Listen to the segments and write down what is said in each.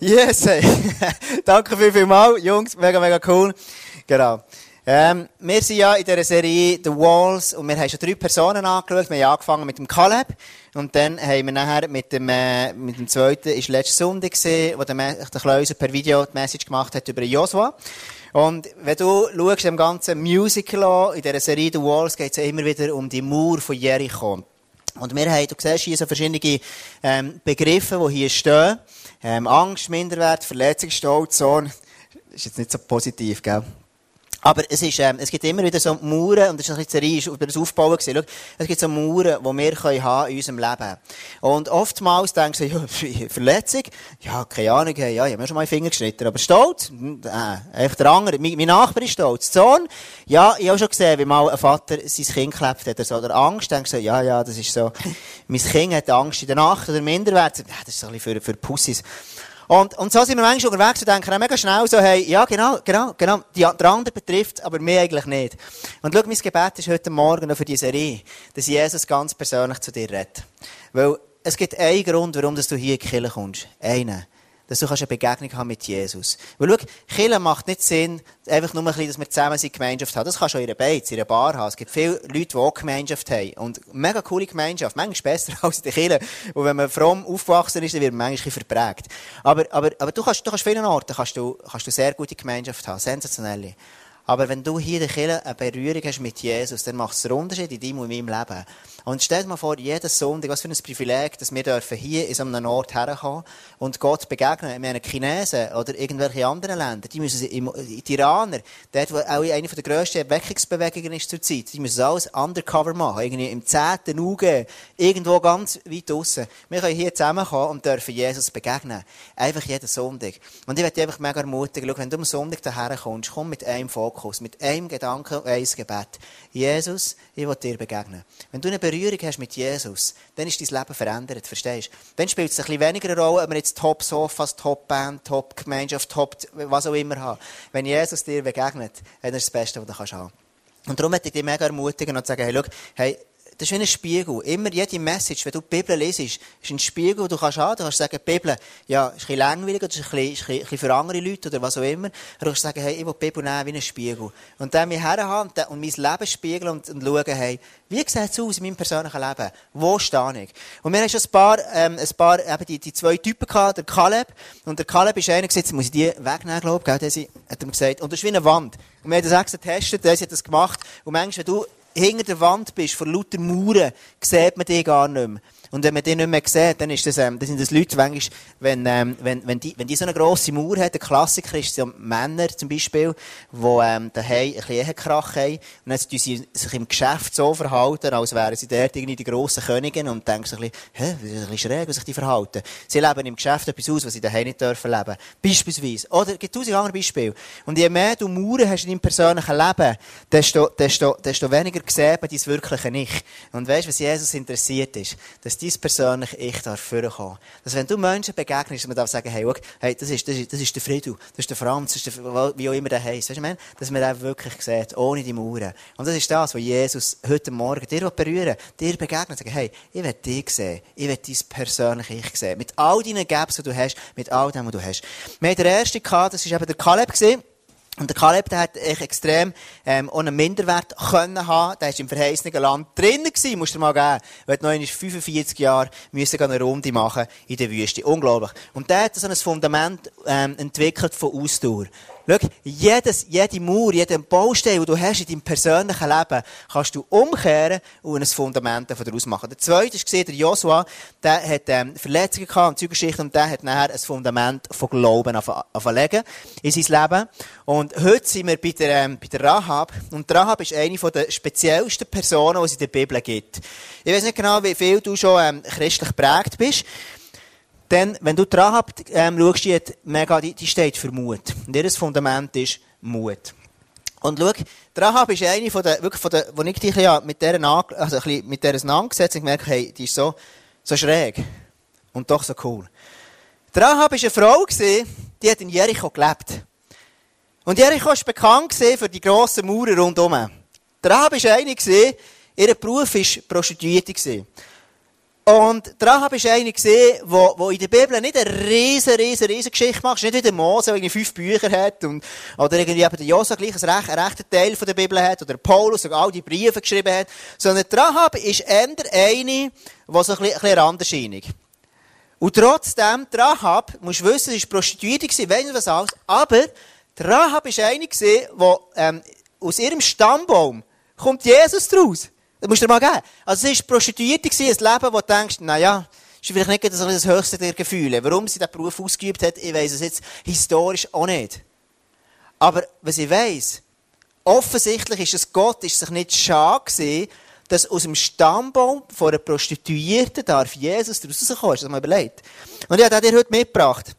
Yes, hey. Danke viel, viel mal, Jungs. Mega, mega cool. Genau. Ähm, wir sind ja in dieser Serie The Walls und wir haben schon drei Personen angeschaut. Wir haben angefangen mit dem Caleb und dann haben wir nachher mit dem, äh, mit dem zweiten, ist letzte Sonntag gesehen, wo der, der Kleuser per Video die Message gemacht hat über Joshua. Und wenn du schaust, im ganzen Musical in dieser Serie The Walls geht es ja immer wieder um die Mauer von Jericho. Und wir haben, du siehst hier so verschiedene ähm, Begriffe, die hier stehen. Ähm, Angst, Minderwert, Verletzung, Stolz, Zorn. Ist jetzt nicht so positiv, gell? Aber es, ist, ähm, es gibt immer wieder so Mauern, und das ist ein bisschen Serie, über das Aufbauen gewesen. Schau, es gibt so Mauern, die wir können haben in unserem Leben. Und oftmals denkst du, ja, Verletzung? Ja, keine Ahnung, ja, ich habe mir schon mal den Finger geschnitten. Aber Stolz? Äh, einfach der andere. Mein, mein Nachbar ist stolz. Sohn? Ja, ich habe schon gesehen, wie mal ein Vater sein Kind geklebt hat. Also, oder Angst, denkst du, ja, ja, das ist so. mein Kind hat Angst in der Nacht oder Minderwert. Ja, das ist so ein bisschen für, für Pussys. Und, und so sind wir manchmal unterwegs und denken mega schnell so, hey, ja, genau, genau, genau, die, der andere betrifft, aber mir eigentlich nicht. Und schau, mein Gebet ist heute Morgen noch für diese Serie, dass Jesus ganz persönlich zu dir redet. Weil es gibt einen Grund, warum du hier in die Kirche kommst. Einen dass du eine Begegnung haben mit Jesus. Weil schau, Kirche macht nicht Sinn, einfach nur ein bisschen, dass wir zusammen eine Gemeinschaft haben. Das kannst du auch in einer Beiz, in einer Bar haben. Es gibt viele Leute, die auch Gemeinschaft haben. Und mega coole Gemeinschaft. Manchmal besser als in der Kirche. Und wenn man fromm aufgewachsen ist, dann wird man manchmal verprägt. Aber, aber, aber du kannst, du kannst vielen Orten kannst du, kannst du sehr gute Gemeinschaft haben. Sensationelle. Aber wenn du hier in der eine Berührung hast mit Jesus, dann macht es einen Unterschied in deinem und meinem Leben. Und stell dir mal vor, jeden Sonntag, was für ein Privileg, dass wir dürfen hier in so einem Ort herkommen und Gott begegnen. Ich meine, Chinesen oder irgendwelche anderen Länder, die müssen, die Iraner, dort, wo auch eine der grössten Erweckungsbewegungen ist zur Zeit, die müssen alles undercover machen. Irgendwie im zehnten Auge, irgendwo ganz weit draussen. Wir können hier zusammenkommen und dürfen Jesus begegnen. Einfach jeden Sonntag. Und ich werde dich einfach mega ermutigen, schau, wenn du am Sonntag daher kommst, komm mit einem Fokus, mit einem Gedanken und einem Gebet. Jesus, ich will dir begegnen. Wenn du eine Berührung hast mit Jesus, dann ist dein Leben verändert, verstehst du? Dann spielt es ein bisschen weniger eine Rolle, ob wir jetzt Top-Sofas, Top-Band, Top-Gemeinschaft, Top, was auch immer haben. Wenn Jesus dir begegnet, dann ist das Beste, was du haben kannst. Und darum möchte ich dich mega ermutigen und sagen, hey, schau, hey, das ist wie ein Spiegel. Immer jede Message, wenn du die Bibel lesest, ist ein Spiegel, du kannst haben, du kannst sagen, die Bibel, ja, ist ein bisschen langweilig, oder ist ein bisschen, ist ein bisschen für andere Leute, oder was auch immer. Du kannst sagen, hey, ich will die Bibel nehmen wie ein Spiegel. Und dann mich herhaben und mein Leben spiegeln und, und schauen, hey, wie sieht es aus in meinem persönlichen Leben? Wo stehe ich? Und wir haben schon ein paar, ähm, ein paar, eben die, die zwei Typen gehabt, der Caleb. Und der Caleb ist einer gesagt, muss ich die wegnehmen, glaube ich, gell, der hat ihm gesagt. Und das ist wie eine Wand. Und wir haben das extra getestet, der hat das gemacht. Und manchmal, wenn du hinter der Wand bist, vor lauter Mauern, sieht man dich gar nicht mehr. Und wenn man die nicht mehr sieht, dann ist das, ähm, das sind das Leute, manchmal, wenn, ähm, wenn, wenn, die, wenn die so eine grosse Mauer haben, der Klassiker ist so Männer zum Beispiel, die ähm, daheim ein bisschen Ehekrach haben, und dann sie sich im Geschäft so verhalten, als wären sie dort irgendwie die grossen Königin und denken sich ein bisschen, hä, das ist ein bisschen schräg, wie sich die verhalten. Sie leben im Geschäft etwas aus, was sie daheim nicht dürfen leben. Beispielsweise. Oder, es gibt tausend andere Beispiele. Und je mehr du Mauern hast in deinem persönlichen Leben, desto, desto, desto weniger sieht man dein wirkliche Ich. Und weißt du, was Jesus interessiert ist? Dass dein persönlich Ich darf vorkommen. Dass wenn du Menschen begegnest, man darf sagen, hey, look, hey, das ist, das ist, das ist der Friedel, das ist der Franz, das ist der, wie auch immer der heisst. Weißt du, ich dass man den wirklich sieht, ohne die Mauern. Und das ist das, was Jesus heute Morgen dir berühren dir begegnet, sagen, hey, ich will dich sehen, ich will dein persönliche Ich sehen. Mit all deinen Gaps, die du hast, mit all dem, was du hast. Wir haben den ersten gehabt, das war eben der Caleb gesehen. Und der Kaleb, der hat echt extrem, ähm, ohne Minderwert können haben. Der ist im verheißenen Land drinnen gewesen, musst du dir mal geben. Er hat noch 45 Jahre müssen eine Runde machen in der Wüste. Unglaublich. Und der hat so ein Fundament, ähm, entwickelt von Ausdauer. Schau, jedes, jede Mauer, jeden Baustein, den du hast in deinem persönlichen Leben, kannst du umkehren und ein Fundament daraus machen. Der zweite ist der Joshua, der hat, ähm, Verletzungen gehabt und Zeuggeschichte und der hat nachher ein Fundament von Glauben auflegen in sein Leben. Und heute sind wir bei der, ähm, bei der Rahab. Und Rahab ist eine der speziellsten Personen, die es in der Bibel gibt. Ich weiß nicht genau, wie viel du schon, ähm, christlich prägt bist. Denn, wenn du dran habt, ähm, schaust, die, mega, die, die steht für Mut. Und ihr Fundament ist Mut. Und schau, Rahab ist eine von der, wirklich von der, wo ich dich ja mit der, also ein bisschen mit der auseinandergesetzt und gemerkt, hey, die ist so, so schräg. Und doch so cool. Rahab war eine Frau, die hat in Jericho gelebt. Und Jericho war bekannt für die grossen Mauern rundherum. Rahab war eine, ihr Beruf war Prostituierte. Und Rahab ist eine gesehen, wo, wo in der Bibel nicht eine riesen, riesen, riesen Geschichte macht. Nicht wie der Mose, der irgendwie fünf Bücher hat und, oder irgendwie eben der Josa gleich einen rechten Teil von der Bibel hat, oder Paulus, der all die Briefe geschrieben hat. Sondern Rahab ist eher eine, die so ein bisschen, ein bisschen randerscheinig. Und trotzdem, Rahab, musst du wissen, sie war Prostituierte, weiss nicht was alles, aber Rahab ist eine gesehen, die, ähm, aus ihrem Stammbaum kommt Jesus draus. Das musst du dir mal geben. Also sie war Prostituierte, ein Leben, wo du denkst, naja, ist vielleicht nicht das höchste der Gefühle. Warum sie diesen Beruf ausgeübt hat, ich weiss es jetzt historisch auch nicht. Aber was ich weiss, offensichtlich ist es Gott, ist sich nicht schade gewesen, dass aus dem Stammbaum von einer Prostituierten darf Jesus daraus rauskommen. Hast du das mal überlegt? Und ich habe dir heute mitgebracht.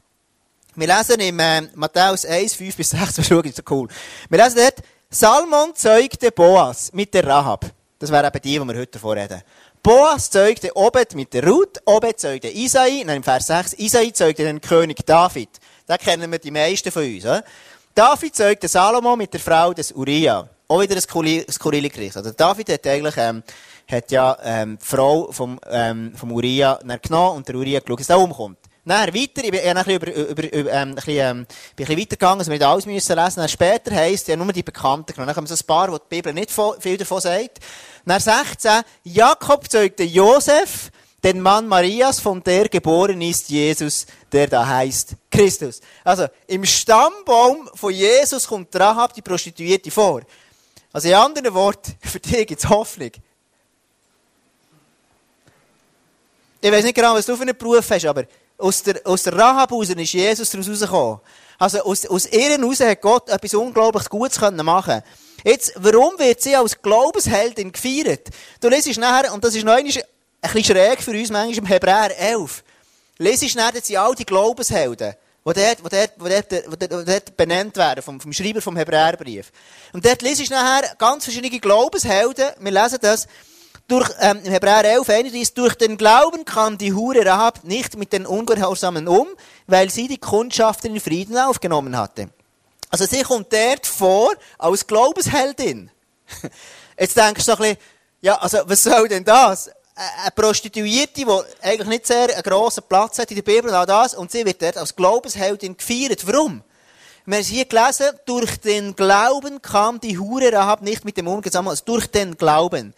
Wir lesen im äh, Matthäus 1, 5 bis 6, das ist so cool. Wir lesen dort, Salmon zeugte Boas mit der Rahab. Das wäre eben die, die wir heute davon reden. Boas zeugte Obed mit der Ruth, Obed zeugte Isai, nein, im Vers 6, Isai zeugte den König David. Da kennen wir die meisten von uns. Oder? David zeugte Salomo mit der Frau des Uriah. Auch wieder ein skurrile Gericht. Also David hat eigentlich, ähm, hat ja, ähm, die Frau vom, ähm, vom Uriah genommen und der Uriah geschaut, dass er umkommt. Dann weiter, ich bin ein bisschen, über, über, über, ähm, ein bisschen, ähm, ein bisschen weitergegangen, also wir nicht alles müssen lesen. Dann später heisst, ja nur die Bekannten genommen. Dann kommen so ein paar, wo die Bibel nicht viel davon sagt. Dann 16, Jakob zeugte Josef, den Mann Marias, von der geboren ist Jesus, der da heißt Christus. Also, im Stammbaum von Jesus kommt Rahab, die Prostituierte, vor. Also, in anderen Worten, für dich gibt es Hoffnung. Ich weiß nicht genau, was du für einen Beruf hast, aber aus der, aus der Rahab raus ist Jesus daraus rausgekommen. Also aus, aus ihr heraus hat Gott etwas unglaublich Gutes machen Jetzt, warum wird sie als Glaubensheldin gefeiert? Du liest nachher, und das ist noch ein bisschen schräg für uns manchmal im Hebräer 11, liest nachher, dass sie all die Glaubenshelden, die dort, die dort, die dort, die dort benannt werden, vom, vom Schreiber vom Hebräerbrief. Und dort liest du nachher ganz verschiedene Glaubenshelden, wir lesen das, durch, ähm, Hebräer 11, 31, durch den Glauben kam die Hure Rahab nicht mit den Ungehorsamen um, weil sie die Kundschaft in Frieden aufgenommen hatte. Also sie kommt dort vor als Glaubensheldin. Jetzt denkst du so ein bisschen, ja, also was soll denn das? Eine Prostituierte, die eigentlich nicht sehr einen grossen Platz hat in der Bibel und all das, und sie wird dort als Glaubensheldin gefeiert. Warum? Wir haben es hier gelesen, durch den Glauben kam die Hure Rahab nicht mit dem Ungesammeln, also durch den Glauben.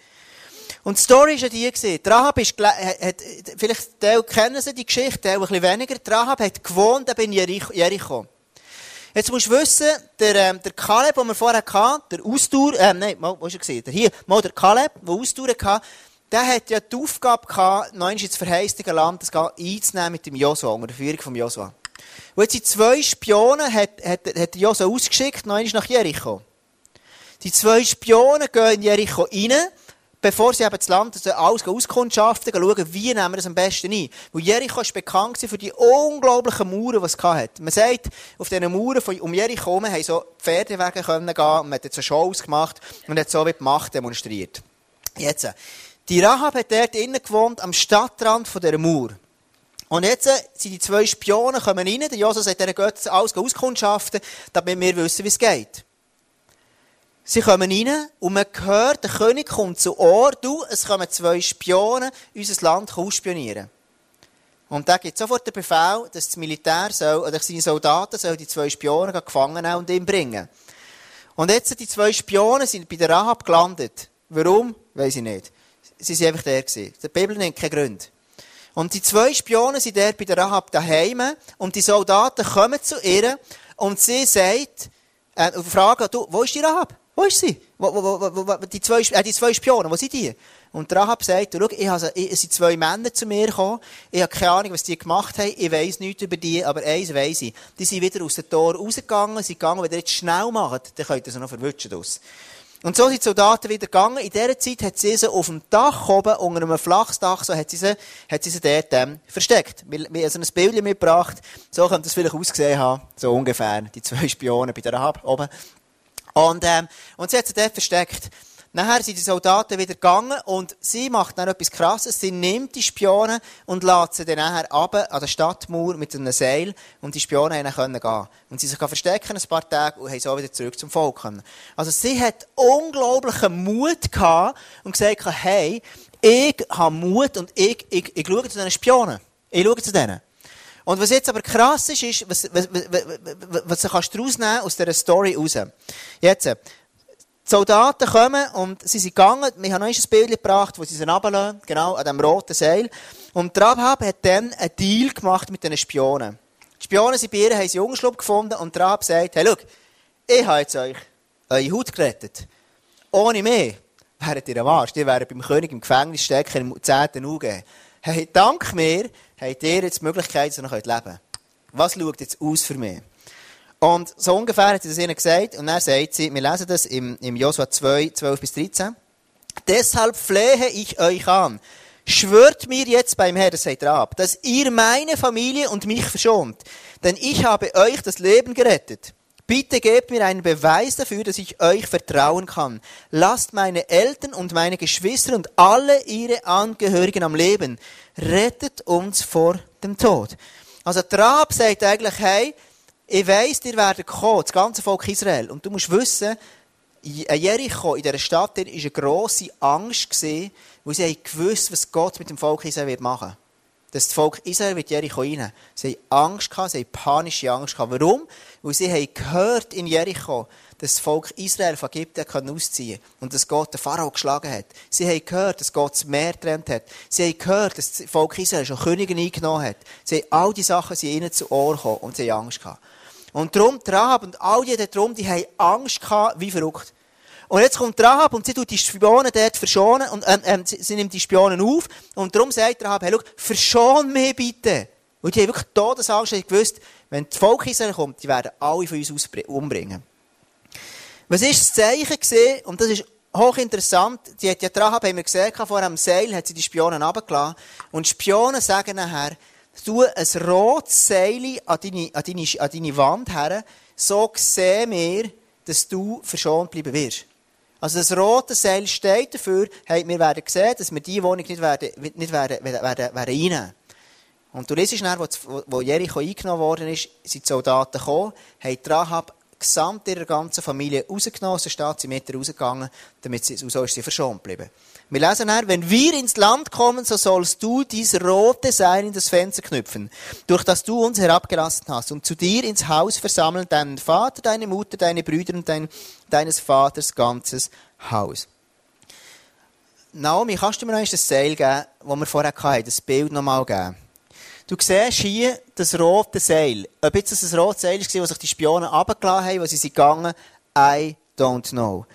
Und die Story war ja die, die Rahab ist, hat, vielleicht, die kennen sie die Geschichte, die ein bisschen weniger. Die Rahab hat gewohnt in Jericho. Jetzt musst du wissen, der, ähm, der Kaleb, den wir vorher hatten, der Ausdauer, ähm, nein, wo ist er gesehen? Hier, mal der Kaleb, der Ausdauer hatte, der hat ja die Aufgabe gehabt, noch ins verheißte Land einzunehmen mit dem Josua, unter der Führung vom Josua. Und jetzt die zwei Spionen hat, hat, hat Josua ausgeschickt, noch nach Jericho. Die zwei Spionen gehen in Jericho rein, bevor sie eben das Land also alles auskundschaften, schauen, wie nehmen wir das am besten ein. Weil Jericho ist bekannt für die unglaublichen Mauern, die es hatte. Man sagt, auf diesen Mauern um Jericho herum haben so Pferdewege gehen, und man hat so Shows gemacht und hat so wie die Macht demonstriert. Jetzt, die Rahab hat dort innen gewohnt, am Stadtrand von dieser Mauer. Und jetzt sind die zwei Spionen kommen rein, der Josef sagt, der geht alles auskundschaften, damit wir wissen, wie es geht. Sie kommen rein und man hört, der König kommt zu Ohr, du, es kommen zwei Spionen unser Land ausspionieren. Und da gibt sofort den Befehl, dass das Militär soll, oder seine Soldaten soll die zwei Spionen gefangen nehmen und ihn bringen. Und jetzt sind die zwei Spionen sind bei der Rahab gelandet. Warum? Weiß ich nicht. Sie sind einfach der gewesen. Die Bibel nennt keinen Grund. Und die zwei Spionen sind dort bei der Rahab daheim und die Soldaten kommen zu ihr und sie sagt, äh, fragen, du, wo ist die Rahab? Wo ist sie? Wo, wo, wo, die, zwei, äh, die zwei Spionen, wo sind die? Und Rahab sagt, schau, ich habe, ich, es sind zwei Männer zu mir gekommen, ich habe keine Ahnung, was die gemacht haben, ich weiss nichts über die, aber eins weiss ich. Die sind wieder aus dem Tor rausgegangen, sind gegangen, wenn ihr jetzt schnell macht, dann könnt ihr sie noch verwutschen. Und so sind die Soldaten wieder gegangen. In dieser Zeit hat sie sie auf dem Dach oben, unter einem Flachsdach, so hat sie sie, hat sie sie dort ähm, versteckt. Wir, wir haben so ein Bild mitgebracht, so könnte es vielleicht ausgesehen haben, so ungefähr, die zwei Spionen bei der Rahab oben. Und, ähm, und sie hat sie dort versteckt. Nachher sind die Soldaten wieder gegangen und sie macht dann etwas Krasses. Sie nimmt die Spionen und lässt sie dann nachher runter an der Stadtmauer mit einem Seil und die Spionen können gehen. Und sie sich verstecken ein paar Tage und haben so wieder zurück zum Volk können. Also sie hat unglaublichen Mut gehabt und gesagt, hey, ich habe Mut und ich, ich, ich schaue zu diesen Spionen. Ich schaue zu denen. Und was jetzt aber krass ist, ist, was, was, was, was, was kannst du rausnehmen aus dieser Story raus? Jetzt, die Soldaten kommen und sie sind gegangen. Wir haben noch ein Bild gebracht, wo sie sie runterlassen, genau, an diesem roten Seil. Und Rahab hat dann einen Deal gemacht mit den Spionen. Die Spionen sind bei ihr, haben sie Jungschlupf gefunden und Rahab sagt, hey, schau, ich habe jetzt euch eure Haut gerettet. Ohne mich wäret ihr am Arsch. Die wären beim König im Gefängnis stecken, im 10. Auge. Hey, dank mir habt ihr jetzt die Möglichkeit, dass ihr noch leben könnt. Was schaut jetzt aus für mich? Und so ungefähr hat sie das ihnen gesagt. Und dann sagt sie, wir lesen das im, im Josua 2, 12 bis 13. Deshalb flehe ich euch an. Schwört mir jetzt beim Herrn, das sagt Rab, dass ihr meine Familie und mich verschont. Denn ich habe euch das Leben gerettet. Bitte gebt mir einen Beweis dafür, dass ich euch vertrauen kann. Lasst meine Eltern und meine Geschwister und alle ihre Angehörigen am Leben. Rettet uns vor dem Tod. Also Trab sagt eigentlich, hey, ich weiss, ihr werdet kommen, das ganze Volk Israel. Und du musst wissen, Jericho, in dieser Stadt, war eine grosse Angst, gewesen, weil sie gewusst was Gott mit dem Volk Israel machen wird dass das Volk Israel wird Jericho rein. Sie haben Angst gehabt, sie haben panische Angst gehabt. Warum? Weil sie haben gehört in Jericho, das Volk Israel von Ägypten ausziehen kann und dass Gott den Pharao geschlagen hat. Sie haben gehört, dass Gott das Meer getrennt hat. Sie haben gehört, dass das Volk Israel schon Könige eingenommen hat. Sie haben all diese Sachen sind ihnen zu Ohr gekommen und sie haben Angst gehabt. Und darum, Rahab und all die darum, die haben Angst gehabt, wie verrückt. Und jetzt kommt Rahab und sie tut die Spionen dort verschonen und ähm, ähm, sie, sie, nimmt die Spionen auf und darum sagt Rahab, hey, schau, verschon mich bitte. Und die haben wirklich Todesangst, die gewusst, wenn das Volk Israel kommt, die werden alle von uns umbringen. Was ist das Zeichen gesehen? Und das ist hochinteressant. Die hat ja Rahab, haben wir gesehen, vor einem Seil hat sie die Spionen runtergelassen. Und Spionen sagen nachher, tu ein rotes Seil an deine, an deine, an deine Wand her, so sehen wir, dass du verschont bleiben wirst. Also das rote Seil steht dafür, hey, wir werden sehen, dass wir diese Wohnung nicht werden, nicht werden, werden, werden, werden einnehmen. Und du liest dann, wo, wo Jericho eingenommen worden ist, sind die Soldaten gekommen, haben Rahab gesamt ihrer ganzen Familie rausgenommen aus der Stadt, sind mit rausgegangen, damit sie, so ist sie verschont geblieben. Wir lesen her, wenn wir ins Land kommen, so sollst du dies rote Seil in das Fenster knüpfen, durch das du uns herabgelassen hast, und zu dir ins Haus versammeln deinen Vater, deine Mutter, deine Brüder und dein, deines Vaters ganzes Haus. Naomi, kannst du mir noch das Seil geben, das wir vorher hatten, das Bild nochmal geben? Du siehst hier das rote Seil. Ob jetzt das ein rotes Seil war, wo sich die Spionen runtergelassen haben, wo sie sind gegangen, I don't know.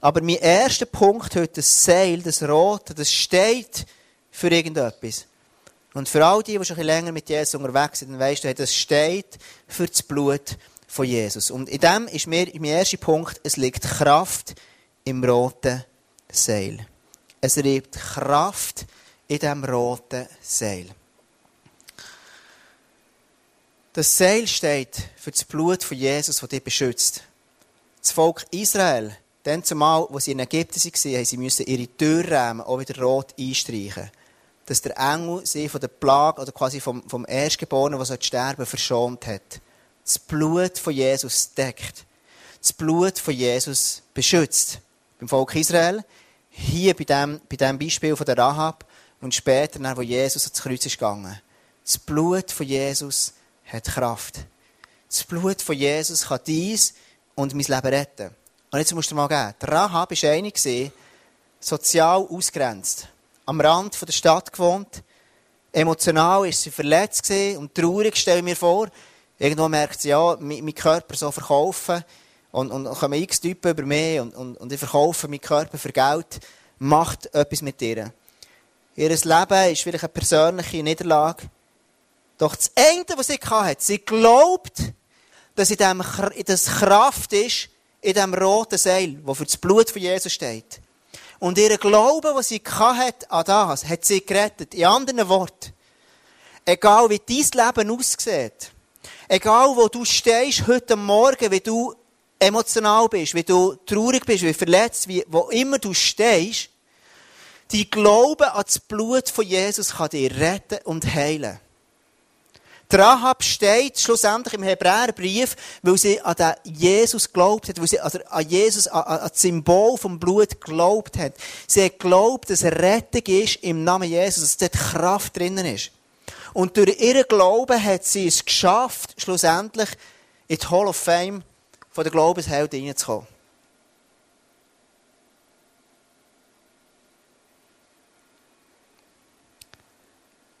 Aber mein erster Punkt heute, das Seil, das Rote, das steht für irgendetwas. Und für all die, die schon ein länger mit Jesus unterwegs sind, dann weisst du, das steht für das Blut von Jesus. Und in dem ist mir mein erster Punkt, es liegt Kraft im roten Seil. Es liegt Kraft in dem roten Seil. Das Seil steht für das Blut von Jesus, das dich beschützt. Das Volk Israel dann zumal, wo sie in Ägypten waren, haben sie müssen ihre Türrahmen auch wieder rot einstreichen. Dass der Engel sie von der Plage oder quasi vom, vom Erstgeborenen, der sterben verschont hat. Das Blut von Jesus deckt. Das Blut von Jesus beschützt. Beim Volk Israel, hier bei dem, bei dem Beispiel von der Rahab und später, wo Jesus ans Kreuz ist gegangen. Das Blut von Jesus hat Kraft. Das Blut von Jesus kann dies und mein Leben retten. Und jetzt musst du mal geben. Der Rahab war eine, sozial ausgrenzt. Am Rand der Stadt gewohnt. Emotional war sie verletzt und traurig, stelle ich mir vor. Irgendwo merkt sie, ja, mein Körper so verkaufen. Und, und kommen x Typen über mich und, und, und ich verkaufe meinen Körper für Geld. Macht etwas mit ihr. Ihr Leben ist vielleicht eine persönliche Niederlage. Doch das eine, was sie hatte, sie glaubt, dass in dem, das Kraft ist, in diesem roten Seil, wo für das Blut von Jesus steht. Und ihr Glaube, was sie hatte an das, hat sie gerettet. In anderen Worten, egal wie dein Leben aussieht, egal wo du stehst heute Morgen, wie du emotional bist, wie du traurig bist, wie verletzt, wie, wo immer du stehst, die Glaube an das Blut von Jesus kann dich retten und heilen. Die Rahab steht schlussendlich im Hebräerbrief, weil sie an den Jesus geglaubt hat, weil sie also an Jesus, an, an das Symbol vom Blut geglaubt hat. Sie hat geglaubt, dass Rettung ist im Namen Jesus, dass dort Kraft drinnen ist. Und durch ihren Glauben hat sie es geschafft, schlussendlich in die Hall of Fame von der Glaubenshelden reinzukommen.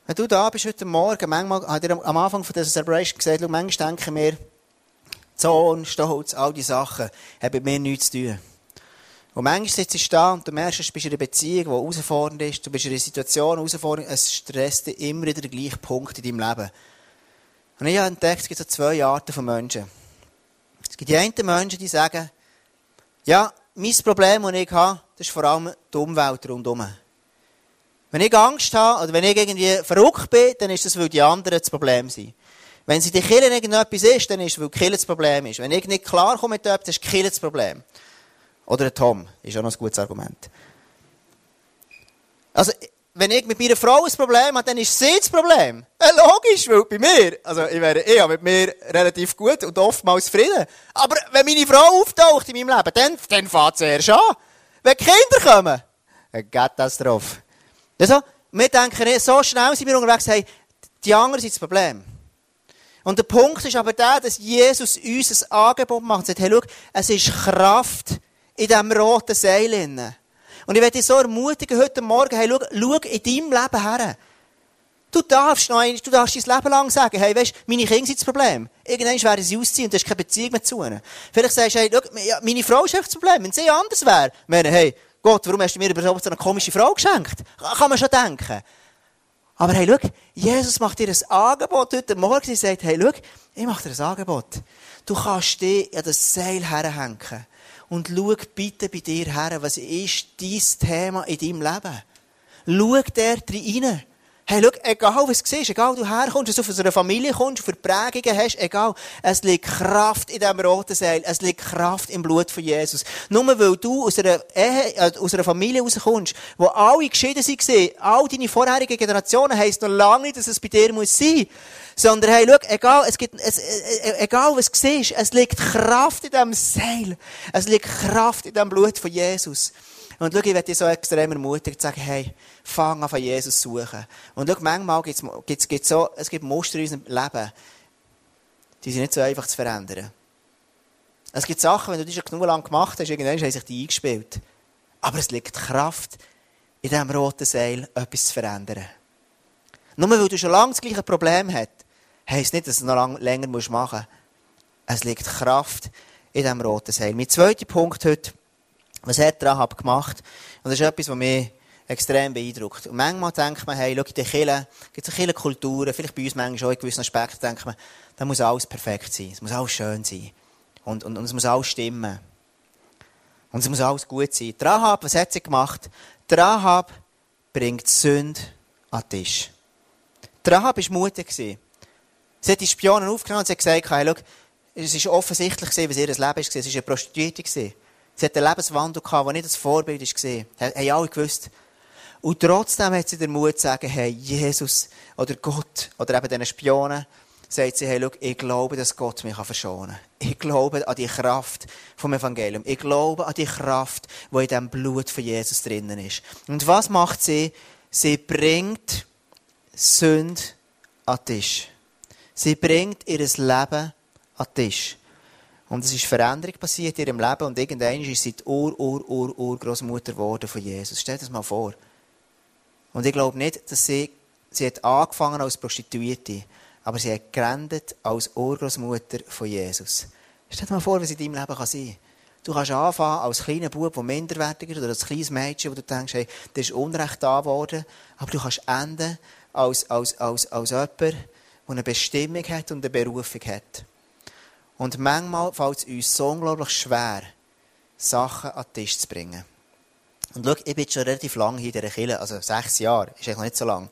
Wenn du da bist heute Morgen, manchmal, hat er am Anfang von dieser Celebration gesagt, schau, manchmal denken wir, Zorn, Stolz, all diese Sachen haben mit mir nichts zu tun. Und manchmal sitzt du da und du merkst, du bist in einer Beziehung, die herausfordernd ist, du bist in einer Situation herausfordernd, es stresst dich immer wieder der gleiche Punkt in deinem Leben. Und ich habe entdeckt, es gibt so zwei Arten von Menschen. Es gibt die einen Menschen, die sagen, ja, mein Problem, das ich habe, das ist vor allem die Umwelt rundherum. Wenn ich Angst habe oder wenn ich irgendwie verrückt bin, dann ist das, weil die anderen das Problem sind. Wenn sie die Kille irgendetwas ist, dann ist es, weil die Kille das Problem ist. Wenn ich nicht klar komme mit etwas, ist die Kille das Problem. Oder ein Tom, ist auch noch ein gutes Argument. Also, wenn ich mit meiner Frau ein Problem habe, dann ist sie das Problem. Äh, logisch, weil bei mir, also ich wäre eh mit mir relativ gut und oftmals zufrieden. Aber wenn meine Frau auftaucht in meinem Leben, dann, dann fängt es erst an. Wenn Kinder kommen, dann geht das drauf. Also, wir denken so schnell sind wir unterwegs, hey, die anderen sind das Problem. Und der Punkt ist aber der, dass Jesus uns ein Angebot macht und sagt, hey, schau, es ist Kraft in diesem roten Seil. Und ich werde dich so ermutigen heute Morgen, hey, schau, schau in deinem Leben her. Du darfst noch einmal, du darfst dein Leben lang sagen, hey, weißt, meine Kinder sind das Problem. Irgendwann werden sie ausziehen und du hast keine Beziehung mehr zu ihnen. Vielleicht sagst du, hey, schau, meine Frau ist das Problem. Wenn sie anders wäre, wäre, hey, Gott, warum hast du mir überhaupt so eine komische Frau geschenkt? Kann man schon denken. Aber hey, schau, Jesus macht dir ein Angebot heute Morgen. Sie sagt, hey, schau, ich mache dir ein Angebot. Du kannst dich an das Seil herhängen. Und schau bitte bei dir her, was ist dein Thema in deinem Leben? Schau dort rein. Hey, schau, egal was du siehst, egal du herkommst, dass du aus einer Familie kommst, für Prägungen hast, egal, es liegt Kraft in diesem roten Seil, es liegt Kraft im Blut von Jesus. Nur weil du aus einer, Ehe, äh, aus einer Familie rauskommst, wo alle geschieden waren, all deine vorherigen Generationen, heisst noch lange nicht, dass es bei dir muss sein. Sondern, hey, schau, egal, es gibt, es, äh, egal was du siehst, es liegt Kraft in diesem Seil. Es liegt Kraft in dem Blut von Jesus. Und schau, ich werde dich so extrem ermutigen, zu sagen, hey, fang an Jesus zu suchen. Und schau, manchmal gibt es, gibt so, es gibt Muster in unserem Leben, die sind nicht so einfach zu verändern. Es gibt Sachen, wenn du die schon genug lang gemacht hast, irgendwann haben sich die eingespielt. Aber es liegt Kraft in diesem roten Seil, etwas zu verändern. Nur weil du schon lange das gleiche Problem hast, heisst nicht, dass du es noch lang, länger machen musst. Es liegt Kraft in diesem roten Seil. Mein zweiter Punkt heute, was hat Rahab gemacht? Und das ist etwas, was mich extrem beeindruckt. Und manchmal denkt man, hey, schau, in der Kirche gibt es viele Kulturen, vielleicht bei uns manchmal auch in gewissen Aspekten, denkt man, da muss alles perfekt sein, es muss alles schön sein. Und, und, und es muss alles stimmen. Und es muss alles gut sein. Die Rahab, was hat sie gemacht? Die Rahab bringt Sünde an den Tisch. Die Rahab war mutig. Sie hat die Spionen aufgenommen und sie hat gesagt, hey, schau, es war offensichtlich, was ihr Leben war. Sie war eine Prostituierte. Sie hat einen Lebenswandel gehabt, der nicht das Vorbild war. Haben alle gewusst. Und trotzdem hat sie den Mut zu sagen, hey, Jesus oder Gott oder eben diesen Spionen, sagt sie, hey, schau, ich glaube, dass Gott mich verschonen kann. Ich glaube an die Kraft vom Evangelium. Ich glaube an die Kraft, die in dem Blut von Jesus drinnen ist. Und was macht sie? Sie bringt Sünde an den Tisch. Sie bringt ihr Leben an den Tisch. Und es ist Veränderung passiert in ihrem Leben und irgendwann ist sie die Ur, Ur, Ur, Ur Großmutter geworden von Jesus. Stell dir das mal vor. Und ich glaube nicht, dass sie, sie hat angefangen als Prostituierte, aber sie hat gerendet als Urgroßmutter von Jesus. Stell dir mal vor, was in deinem Leben sein kann. Du kannst anfangen als kleiner Bub, der ist, oder als kleines Mädchen, wo du denkst, hey, das ist Unrecht da worden. Aber du kannst enden als, als, als, als jemand, der eine Bestimmung hat und eine Berufung hat. Und manchmal fällt es uns so unglaublich schwer, Sachen an den Tisch zu bringen. Und schau, ich bin schon relativ lange hier in dieser Kirche, also sechs Jahre, ist eigentlich noch nicht so lang.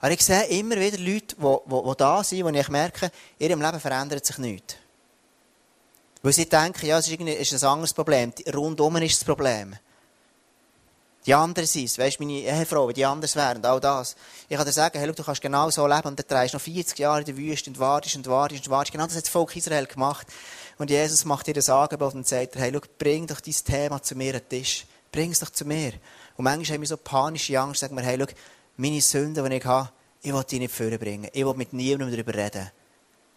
Aber ich sehe immer wieder Leute, die, die, die da sind, wo ich merke, in ihrem Leben verändert sich nichts. Weil sie denken, ja, es ist, ist ein anderes Problem. Rundum ist das Problem. Die anderen sind es. Weißt du, meine Ehefrau, wenn die anders wären, all das. Ich kann dir sagen, hey, du kannst genau so leben und dann drehst du noch 40 Jahre in der Wüste und wartest und wartest und wartest. Genau das hat das Volk Israel gemacht. Und Jesus macht dir das Angebot und sagt dir, hey, schau, bring doch dein Thema zu mir an den Tisch. Bring es doch zu mir. Und manchmal haben wir so panische Angst, sagen wir, hey, schau, meine Sünden, die ich habe, ich will die nicht vorbringen. Ich will mit niemandem darüber reden.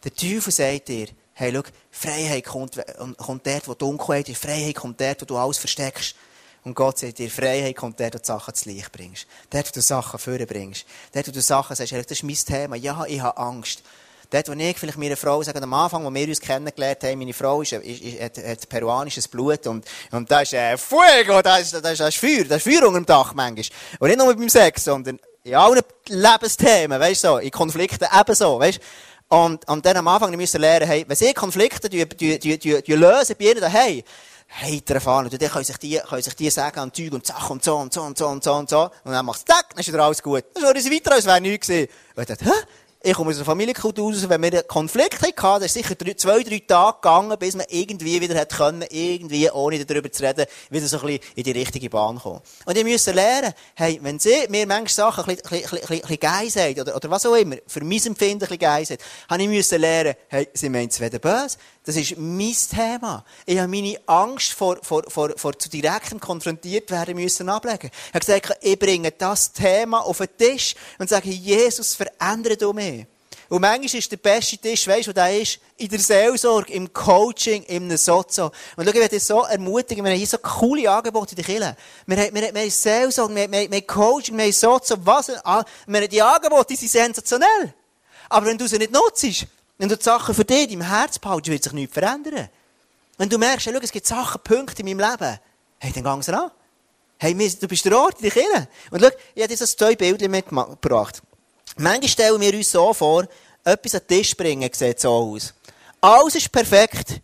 Der Teufel sagt dir, hey, schau, Freiheit kommt, kommt dort, wo Dunkelheit ist. Freiheit kommt dort, wo du alles versteckst. Und Gott sagt dir, Freiheit kommt dort, wo du Sachen zu Licht bringst. Dort, wo du Sachen vorbringst. Dort, wo du Sachen sagst, hey, das ist mein Thema. Ja, ich habe Angst. Dort, wo ich vielleicht meiner Frau sage, am Anfang, wo wir uns kennengelernt haben, meine Frau ist, ist, ist, hat, hat peruanisches Blut und, und da ist äh, Fuego, da ist, da, ist, da ist Feuer, da ist Feuer unter dem Dach manchmal. Und nicht nur beim Sex, sondern in allen Lebensthemen, weißt du, so, in Konflikten ebenso, weißt und, und dann am Anfang müssen lernen, hey, wenn sie Konflikte die, die, die, die, die lösen bei ihnen daheim, heiter erfahren. Und dann können sich die, können sich die sagen an Zeug und Sachen und so und so und so und so und so. Und dann machst du zack, dann ist wieder alles gut. Dann ist es weiter, als wäre nichts gewesen. Und dachte, hä? Ich komme aus einer Familienkultur raus, wenn wir einen Konflikt hatten, dann ist sicher drei, zwei, drei Tage gegangen, bis man irgendwie wieder hat können, irgendwie, ohne darüber zu reden, wieder so ein bisschen in die richtige Bahn kommen. Und ich musste lernen, hey, wenn sie mir manchmal Sachen ein bisschen, ein bisschen, ein bisschen geil sagt, oder, oder was auch immer, für mein Empfinden ein bisschen geil sagt, habe ich müssen lernen, hey, sie meint es weder böse, das ist mein Thema. Ich habe meine Angst vor, vor, vor, vor zu direktem konfrontiert werden müssen ablegen. Ich habe gesagt, ich bringe das Thema auf den Tisch und sage, Jesus, verändere du mich. Und manchmal ist der beste Tisch, weißt du, wo der ist? In der Seelsorge, im Coaching, im Sozo. Und schau, ich werde so ermutigen, wir haben hier so coole Angebote in der Kirche. Wir haben, wir haben, wir haben Seelsorge, wir haben, wir haben Coaching, wir haben Sozo, was, wir haben die Angebote, die sind sensationell. Aber wenn du sie nicht nutzt, wenn du die Sachen für dich im Herz behältst, wird sich nichts verändern. Wenn du merkst, hey, schau, es gibt Sachen, Punkte in meinem Leben, hey, dann gang es an. Hey, du bist der Ort in der. Und schau, ich habe dir zwei Bilder mitgebracht. Manchmal stellen wir uns so vor, etwas an den Tisch bringen sieht so aus. Alles ist perfekt,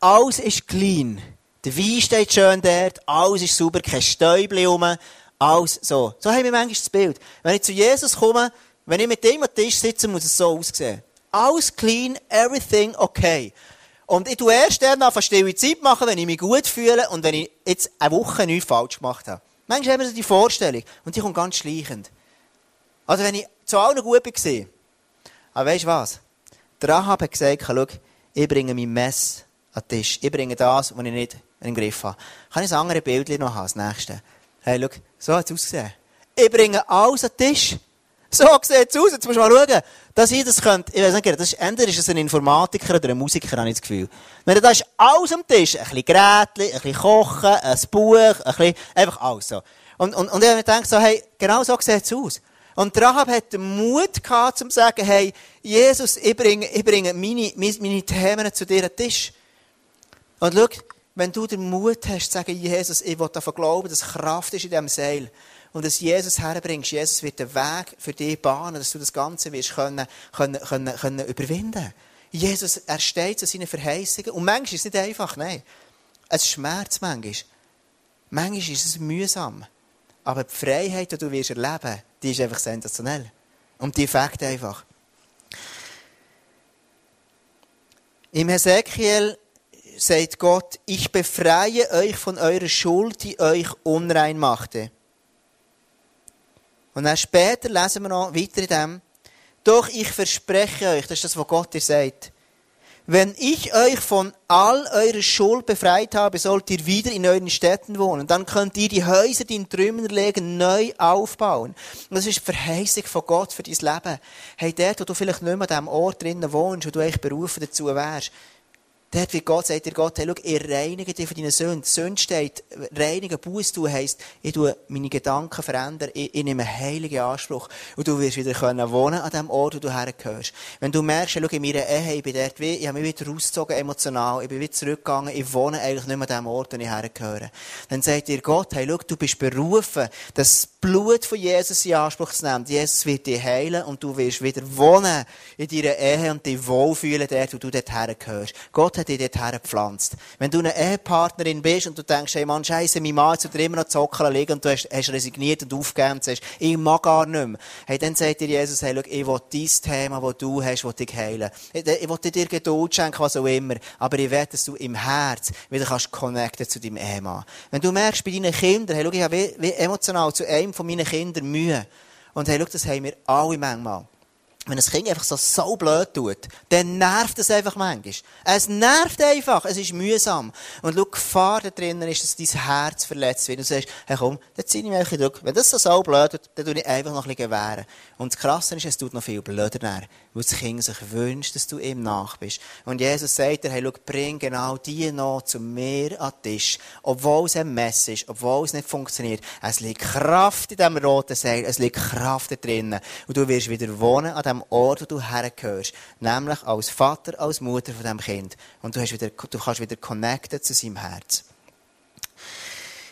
alles ist clean. Der Wein steht schön dort, alles ist sauber, kein Stäubchen rum, alles so. So haben wir manchmal das Bild. Wenn ich zu Jesus komme, wenn ich mit ihm am Tisch sitze, muss es so aussehen. Alles clean, everything okay. Und ich tue erst dann eine stille Zeit machen, wenn ich mich gut fühle und wenn ich jetzt eine Woche nichts falsch gemacht habe. Manchmal haben wir so die Vorstellung. Und die kommt ganz schleichend. Also wenn ich zu allen gut war, aber weißt du was? Der Rahab hat gesagt, schau, ich bringe mein Mess an den Tisch. Ich bringe das, was ich nicht im Griff habe. Kann ich ein anderes Bild noch haben, das nächste? Hey, schau, so hat es ausgesehen. Ich bringe alles an den Tisch. So sieht es aus. Jetzt musst du mal schauen, dass ich das könnte. Ich weiß nicht, das ist, entweder ist es ein Informatiker oder ein Musiker, habe ich das Gefühl. Wenn da ist alles am Tisch. Ein bisschen Gerätchen, ein bisschen Kochen, ein Buch, ein bisschen, einfach alles so. Und, und, und ich habe gedacht, so, hey, genau so sieht es aus. Und Rahab hat den Mut gehabt, zu sagen, hey, Jesus, ich bringe, ich bringe meine, meine, meine Themen zu dir an Tisch. Und schau, wenn du den Mut hast, zu sagen, Jesus, ich will davon glauben, dass Kraft ist in diesem Seil, und dass Jesus herbringst. Jesus wird den Weg für dich bahnen, dass du das Ganze wirst können, können, können, können überwinden. Jesus, er steht zu seinen Verheißungen. Und manchmal ist es nicht einfach, nein. Es schmerzt manchmal. Manchmal ist es mühsam. Aber die Freiheit, die du wirst erleben die ist einfach sensationell. Und die Effekte einfach. Im Hesekiel sagt Gott, ich befreie euch von eurer Schuld, die euch unrein machte. Und dann später lesen wir noch weiter in dem, doch ich verspreche euch, das ist das, was Gott dir sagt, wenn ich euch von all eurer Schuld befreit habe, sollt ihr wieder in euren Städten wohnen. Dann könnt ihr die Häuser, die in Trümmern liegen, neu aufbauen. Und das ist die Verheißung von Gott für dein Leben. Hey, dort, wo du vielleicht nicht mehr an diesem Ort drinnen wohnst, wo du eigentlich berufen dazu wärst, Dort wie Gott sagt dir Gott, hey, schau, ich reinige dich von deinen Sünden. Sünde steht, reinigen, Buß tun heisst, ich tue meine Gedanken verändern, ich, ich nehme heiligen Anspruch. Und du wirst wieder können wohnen an dem Ort, wo du hergehörst. Wenn du merkst, schau, in meiner Ehe, ich bin dort wie, ich habe mich wieder rausgezogen emotional, ich bin wieder zurückgegangen, ich wohne eigentlich nicht mehr an dem Ort, wo ich hergehöre. Dann sagt dir Gott, hey, schau, du bist berufen, das Blut von Jesus in Anspruch zu nehmen. Jesus wird dich heilen und du wirst wieder wohnen in deiner Ehe und dich wohlfühlen dort, wo du dort hergehörst. Gott hat dich dorthin gepflanzt. Wenn du eine Ehepartnerin bist und du denkst, hey Mann, scheisse, mein Mann dir immer noch zockeln liegen und du hast, hast resigniert und aufgegeben und sagst, ich mag gar nicht mehr. Hey, dann sagt dir Jesus, hey, schau, ich will dein Thema, das du hast, will dich heilen. Ich, ich will dir Geduld schenken, was auch immer. Aber ich will, dass du im Herz wieder kannst connecten zu deinem Ehemann. Wenn du merkst, bei deinen Kindern, hey, schau, ich habe wie, wie emotional zu einem von meinen Kindern Mühe. Und hey, schau, das haben wir alle manchmal wenn ein Kind einfach so, so blöd tut, dann nervt es einfach manchmal. Es nervt einfach, es ist mühsam. Und schau, die Gefahr da drinnen ist, dass dein Herz verletzt wird. Und du sagst, hey komm, dann zieh ich mich ein Druck. Wenn das so, so blöd tut, dann tue ich einfach noch ein bisschen gewähren. Und das Krasse ist, es tut noch viel blöder näher, weil das Kind sich wünscht, dass du ihm nach bist. Und Jesus sagt dir, hey, schau, bring genau die noch zu mir an den Tisch. Obwohl es ein Mess ist, obwohl es nicht funktioniert. Es liegt Kraft in diesem roten Seil, es liegt Kraft da drinnen. Und du wirst wieder wohnen an dem Ort, wo du hergehörst. Nämlich als Vater, als Mutter von diesem Kind. Und du, hast wieder, du kannst wieder connecten zu seinem Herz.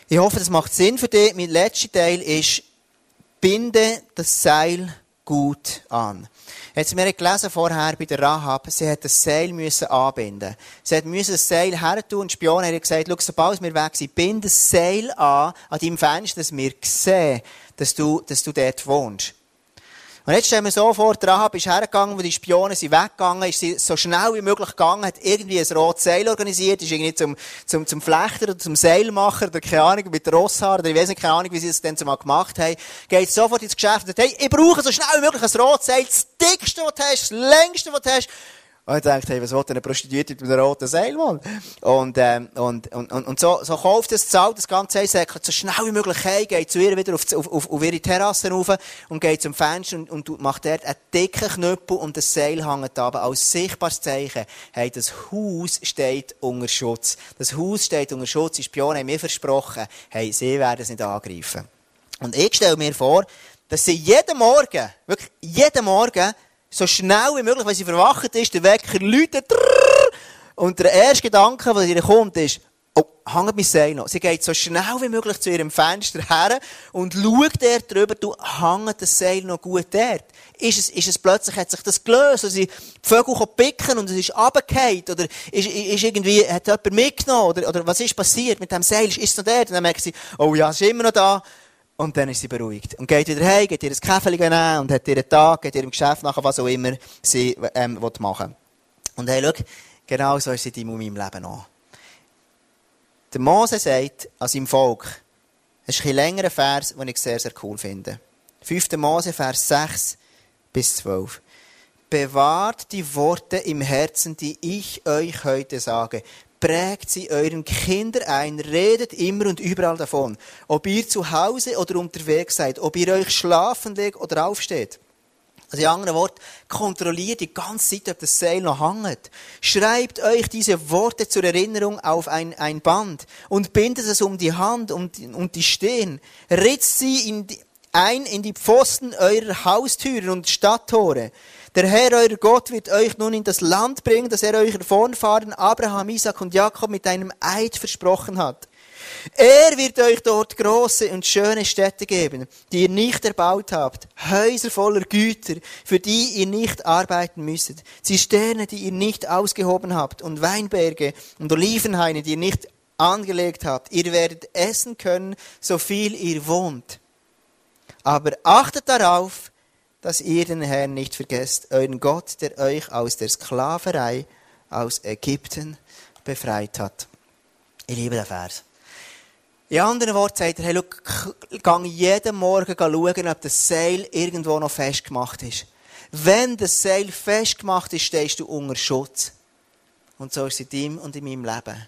Ich hoffe, das macht Sinn für dich. Mein letzter Teil ist, binde das Seil gut an. Jetzt haben wir gelesen vorher bei der Rahab, sie hat das Seil müssen anbinden. Sie hat müssen das Seil her tun und die Spione haben gesagt, schau, sobald wir weg sind, binde das Seil an, an deinem Fenster, dass wir sehen, dass du, dass du dort wohnst. Und jetzt stellen wir so vor, Rahab ist hergegangen, wo die Spione sind weggegangen, ist sie so schnell wie möglich gegangen, hat irgendwie ein rotes Seil organisiert, ist irgendwie zum, zum, zum Flechter oder zum Seilmacher oder keine Ahnung, mit Rosshaar oder ich weiß nicht, keine Ahnung, wie sie das dann zumal gemacht haben, geht sofort ins Geschäft und sagt, hey, ich brauche so schnell wie möglich ein rotes Seil, das dickste, was du hast, das längste, was du hast. Und ich dachte, hey, was will denn eine Prostituierte mit einem roten Seil, Mann? Und, ähm, und, und, und, und so, so kauft es, zahlt das ganze Seilsäckchen so schnell wie möglich heim, geht zu ihr wieder auf, auf, auf, ihre Terrasse rauf und geht zum Fenster und, und macht dort einen dicken Knüppel und das Seil hängt aber als sichtbares Zeichen. Hey, das Haus steht unter Schutz. Das Haus steht unter Schutz. Die Spione haben mir versprochen, hey, sie werden es nicht angreifen. Und ich stelle mir vor, dass sie jeden Morgen, wirklich jeden Morgen, so schnell wie möglich, wenn sie verwacht ist, der Wecker läutet, und der erste Gedanke, der ihr kommt, ist, oh, hängt mein Seil noch. Sie geht so schnell wie möglich zu ihrem Fenster her und schaut dort drüber, du, hängt das Seil noch gut dort? Ist es, ist es plötzlich, hat sich das gelöst, sie, die Vögel picken und es ist runtergefallen, oder ist, ist irgendwie, hat jemand mitgenommen, oder, oder was ist passiert mit dem Seil, ist es noch dort? Und dann merkt sie, oh ja, es ist immer noch da. Und dann ist sie beruhigt. Und geht wieder heim, geht ihr ein Käfeli nehmen und hat ihren Tag, geht ihrem Geschäft nachher, was auch immer sie ähm, machen will. Und hey, schau, genau so ist es in meinem Leben auch. Der Mose sagt an seinem Volk, es ist ein längerer Vers, den ich sehr, sehr cool finde. 5. Mose, Vers 6 bis 12. Bewahrt die Worte im Herzen, die ich euch heute sage prägt sie euren Kindern ein, redet immer und überall davon. Ob ihr zu Hause oder unterwegs seid, ob ihr euch schlafen legt oder aufsteht. Also in anderen Worten, kontrolliert die ganze Zeit, ob das Seil noch hängt. Schreibt euch diese Worte zur Erinnerung auf ein, ein Band und bindet es um die Hand und, und die Stirn. Ritzt sie in die, ein in die Pfosten eurer Haustüren und Stadttore. Der Herr, euer Gott, wird euch nun in das Land bringen, das er euch Vorfahren Abraham, Isaac und Jakob mit einem Eid versprochen hat. Er wird euch dort große und schöne Städte geben, die ihr nicht erbaut habt, Häuser voller Güter, für die ihr nicht arbeiten müsstet, Zisterne, die ihr nicht ausgehoben habt, und Weinberge und Olivenhaine, die ihr nicht angelegt habt. Ihr werdet essen können, so viel ihr wohnt. Aber achtet darauf, dass ihr den Herrn nicht vergesst, euren Gott, der euch aus der Sklaverei aus Ägypten befreit hat. Ich liebe den Vers. In anderen Worten sagt er, hey, schau, geh jeden Morgen schauen, ob das Seil irgendwo noch festgemacht ist. Wenn das Seil festgemacht ist, stehst du unter Schutz. Und so ist es in deinem und in meinem Leben.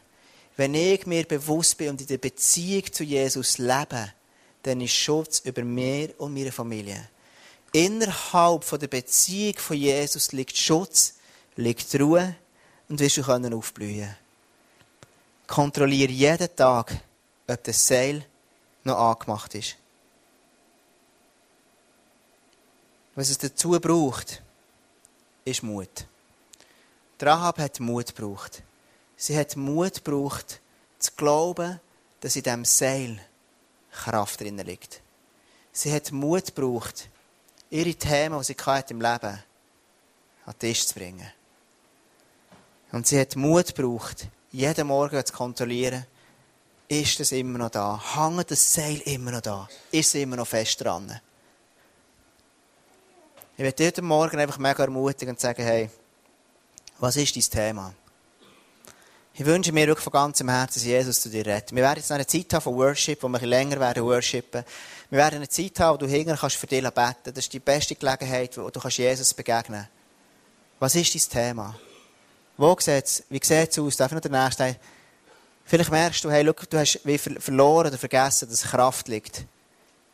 Wenn ich mir bewusst bin und in der Beziehung zu Jesus lebe, dann ist Schutz über mir und meine Familie innerhalb der Beziehung von Jesus liegt Schutz, liegt Ruhe und wirst du können aufblühen. Kontrolliere jeden Tag, ob das Seil noch angemacht ist. Was es dazu braucht, ist Mut. Die Rahab hat Mut gebraucht. Sie hat Mut gebraucht, zu glauben, dass in diesem Seil Kraft drin liegt. Sie hat Mut gebraucht, ihre Themen, die sie im Leben hatte, an den Tisch zu bringen. Und sie hat Mut gebraucht, jeden Morgen zu kontrollieren, ist es immer noch da? Hängt das Seil immer noch da? Ist es immer noch fest dran? Ich werde heute Morgen einfach mega ermutigen und sagen, hey, was ist dein Thema? Ich wünsche mir wirklich von ganzem Herzen, dass Jesus zu dir redet. Wir werden jetzt eine Zeit haben von Worship, wo wir ein bisschen länger werden worshipen. Wir werden eine Zeit haben, wo du hingehen kannst für dich beten. Das ist die beste Gelegenheit, wo du kannst Jesus begegnen kannst. Was ist dein Thema? Wo sieht's, wie sieht es aus? Darf ich noch der Nächste Vielleicht merkst du, hey, look, du hast wie verloren oder vergessen, dass Kraft liegt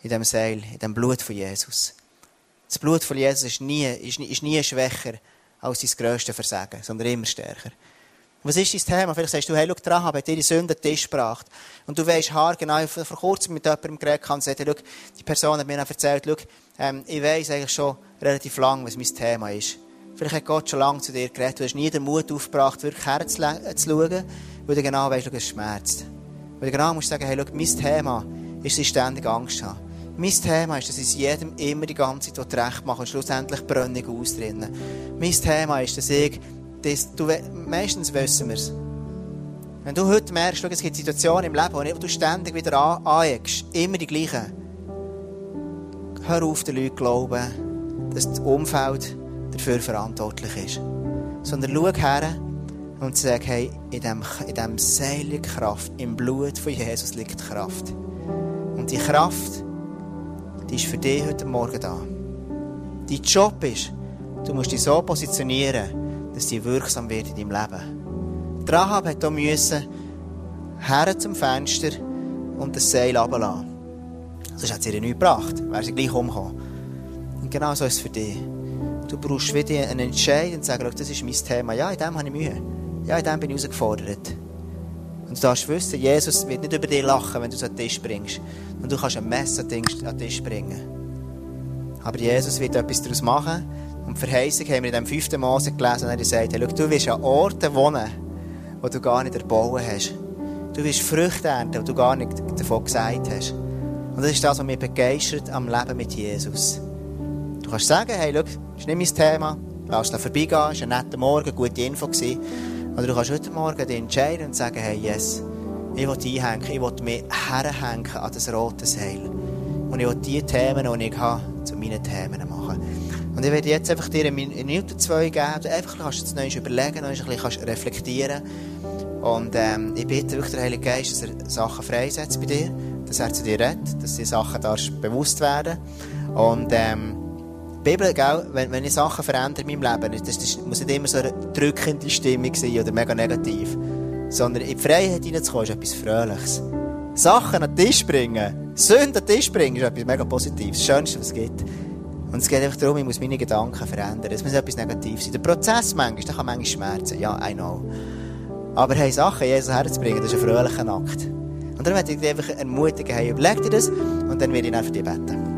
in dem Seil, in dem Blut von Jesus. Das Blut von Jesus ist nie, ist, ist nie schwächer als dein grösstes Versagen, sondern immer stärker. Was ist dein Thema? Vielleicht sagst du, hey, schau, Rahab hat ihre Sünde den Tisch gebracht. Und du weisst haargenau, vor kurzem mit jemandem geredet kann, sagt, schau, die Person hat mir erzählt, ähm, ich weiss eigentlich schon relativ lang, was mein Thema ist. Vielleicht hat Gott schon lange zu dir geredet. Du hast nie den Mut aufgebracht, wirklich herzuschauen, weil du genau weißt, es schmerzt. Weil du genau musst sagen, hey, schau, mein Thema ist, dass ich ständig Angst habe. Mein Thema ist, dass ich jedem immer die ganze Zeit recht mache und schlussendlich brenne ich aus drinnen. Mein Thema ist, dass ich, das, du, meistens wissen wir es. Wenn du heute merkst, schau, es gibt Situationen im Leben, wo du ständig wieder aneckst, immer die gleichen. Hör auf, den Leuten glauben, dass das Umfeld dafür verantwortlich ist. Sondern schau her und sag, hey, in diesem in dem Seil Kraft, im Blut von Jesus liegt Kraft. Und die Kraft, die ist für dich heute Morgen da. Dein Job ist, du musst dich so positionieren, dass die wirksam wird in deinem Leben. Die Rahab hat hier müssen, her zum Fenster und das Seil runterlassen. Sonst hat sie ihr nichts gebracht, wäre sie gleich umgekommen. Und genau so ist es für dich. Du brauchst wieder einen Entscheid und sagen, das ist mein Thema. Ja, in dem habe ich Mühe. Ja, in dem bin ich herausgefordert. Und du darfst wissen, Jesus wird nicht über dich lachen, wenn du es an den Tisch bringst. Und du kannst ein Messer an den Tisch bringen. Aber Jesus wird etwas daraus machen. Und die Verheißung haben wir in dem fünften Mose gelesen, und er sagt, hey, du wirst an Orten wohnen, wo du gar nicht erbauen hast. Du wirst Früchte ernten, die du gar nicht davon gesagt hast. Und das ist das, was mich begeistert am Leben mit Jesus. Du kannst sagen, hey, schau, das ist nicht mein Thema. Lass es vorbeigehen, es war ein netter Morgen, gute Info. Gewesen. Oder du kannst heute Morgen dich entscheiden und sagen, hey, yes, ich will einhängen, ich will mich herhängen an das rote Seil. Und ich will die Themen, die ich habe, zu meinen Themen machen. Und ich werde jetzt einfach dir eine Minute, zwei geben, einfach kannst du es neu überlegen, noch ein bisschen reflektieren. Und ähm, ich bitte wirklich den Heiligen Geist, dass er Sachen freisetzt bei dir, dass er zu dir redet, dass die Sachen darfst bewusst werden. Und ähm, die Bibel, gell, wenn, wenn ich Sachen verändere in meinem Leben, das, das muss nicht immer so eine drückende Stimmung sein oder mega negativ. Sondern in die Freiheit hineinzukommen ist etwas Fröhliches. Sachen an den Tisch bringen, Sünden an den Tisch bringen, ist etwas mega Positives. Das Schönste, was es gibt. Und es geht einfach darum, ich muss meine Gedanken verändern. Es muss etwas Negatives sein. Der Prozess manchmal, der kann manchmal schmerzen. Ja, I know. Aber hey, Sachen Jesus herzubringen, das ist ein fröhlicher Akt. Und darum möchte ich dich einfach ermutigen, hey, überleg dir das und dann werde ich dann für dich beten.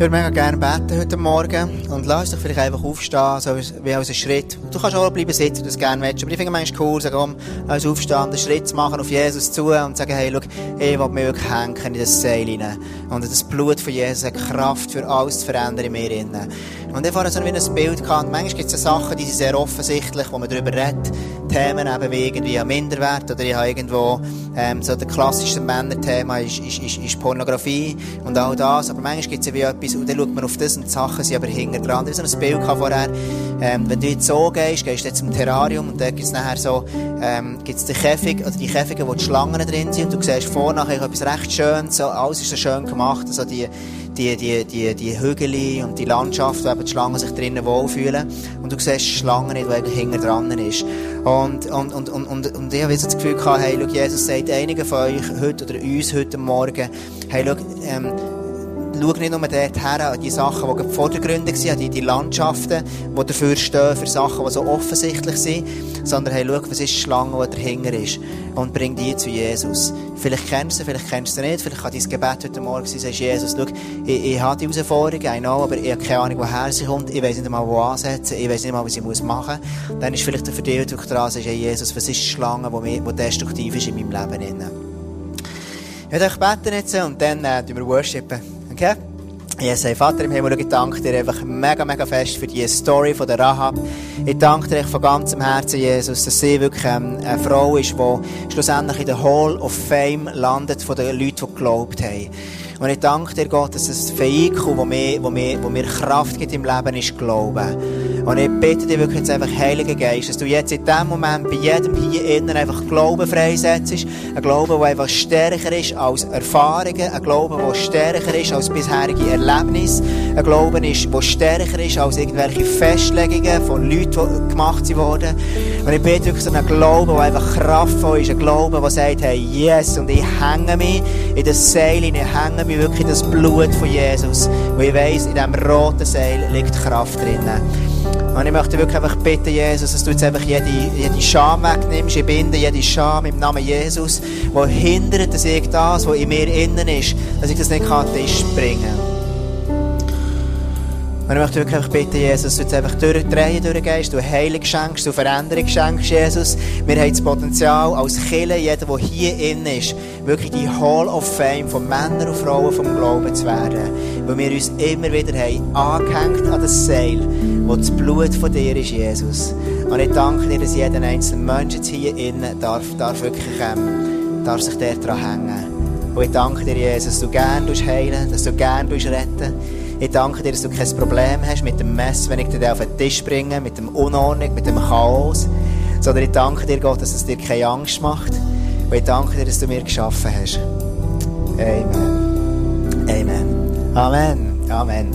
Ich würde mega gerne beten heute Morgen. Und lass dich vielleicht einfach aufstehen, so wie als Schritt. Du kannst auch bleiben sitzen, wenn du das gerne willst. Aber ich finde es manchmal cool, sagen, komm, lass aufstehen, einen Schritt zu machen auf Jesus zu und sagen, hey, schau, ich will mich wirklich hängen in das Seil hinein. Und das Blut von Jesus hat Kraft für alles zu verändern in mir. Und ich habe so ein Bild gehabt. Manchmal gibt es Sachen, die sind sehr offensichtlich, wo man darüber redet. Themen eben wie irgendwie ein Minderwert oder ich habe irgendwo, ähm, so der klassische Männerthema ist, ist, ist, ist Pornografie und all das. Aber manchmal gibt es wie etwas und dann schaut man auf das und die Sachen sind aber hinter dran. Ich so ein Bild vorher, ähm, wenn du jetzt so gehst, gehst du jetzt zum Terrarium und da gibt es nachher so, ähm, gibt's die Käfig, oder die Käfige, wo die Schlangen drin sind und du siehst vor nachher etwas recht schön, so, alles ist so schön gemacht, so die, die, die, die, die Hügel und die Landschaft, wo eben die Schlangen sich drinnen wohlfühlen. Und du siehst die Schlange nicht, die hinter dran ist. Und, und, und, und, und, und ich habe das Gefühl gehabt, hey, schau, Jesus sagt einigen von euch heute oder uns heute Morgen, hey, schau, ähm, schau nicht nur dort her, an die Sachen, die vordergründig sind, an die, die Landschaften, die dafür stehen, für Sachen, die so offensichtlich sind, sondern hey, schau, was ist die Schlange, die dahinter ist und bring die zu Jesus. Vielleicht kennst du sie, vielleicht kennst du sie nicht, vielleicht kann dein Gebet heute Morgen sein, sagst Jesus, schau, ich, ich habe die Herausforderung, I know, aber ich habe keine Ahnung, woher sie kommt, ich weiß nicht mal, wo ansetzen, ich weiß nicht mal, was ich machen muss. Dann ist vielleicht für dich dran, sagst, hey Jesus, was ist die Schlange, die, die destruktiv ist in meinem Leben? Ich werde euch beten jetzt und dann äh, wir worshipen. Okay? Jesus, Vater im Himmel, ich danke dir einfach mega, mega fest für die Story von der Rahab. Ich danke dir von ganzem Herzen, Jesus, dass sie wirklich ähm, eine Frau ist, die schlussendlich in der Hall of Fame landet von den Leuten, die geglaubt haben. Und ich danke dir, Gott, dass es Vehikel, wo mir, mir, mir Kraft gibt im Leben, ist Glauben. Und ich bitte dich wirklich jetzt einfach, Heiliger Geist, dass du jetzt in diesem Moment bei jedem hier innen einfach Glauben freisetzt. Ein Glauben, der einfach stärker ist als Erfahrungen. Ein Glauben, der stärker ist als bisherige Erlebnisse. Ein Glauben, ist, der stärker ist als irgendwelche Festlegungen von Leuten, die gemacht wurden. Und ich bitte wirklich so einen Glauben, der einfach kraftvoll ist. Ein Glauben, der sagt, hey, yes, und ich hänge mich in das Seil, ich hänge mich wirklich in das Blut von Jesus. Weil ich weiss, in diesem roten Seil liegt Kraft drin. Und ich möchte wirklich einfach bitten, Jesus, dass du jetzt einfach jede, jede Scham wegnimmst. Ich binde jede Scham im Namen Jesus, die hindert, dass ich das, was in mir innen ist, dass ich das nicht an den Tisch bringen kann. Und ich möchte wirklich bitten, Jesus, du jetzt einfach durchdrehen durchgehst, du Heilung schenkst, du Veränderung schenkst, Jesus. Wir haben das Potenzial, als Killer, jeder, der hier innen ist, wirklich die Hall of Fame von Männern und Frauen vom Glauben zu werden. Weil wir uns immer wieder haben angehängt an das Seil, wo das Blut von dir ist, Jesus. Und ich danke dir, dass jeder einzelne Mensch jetzt hier innen darf, darf wirklich, ähm, darf sich daran hängen. Und ich danke dir, Jesus, dass du gerne heilen dass du gerne retten ich danke dir, dass du kein Problem hast mit dem Mess, wenn ich dir auf den Tisch bringe, mit dem Unordnung, mit dem Chaos. Sondern ich danke dir, Gott, dass es dir keine Angst macht. Und ich danke dir, dass du mir geschaffen hast. Amen. Amen. Amen. Amen.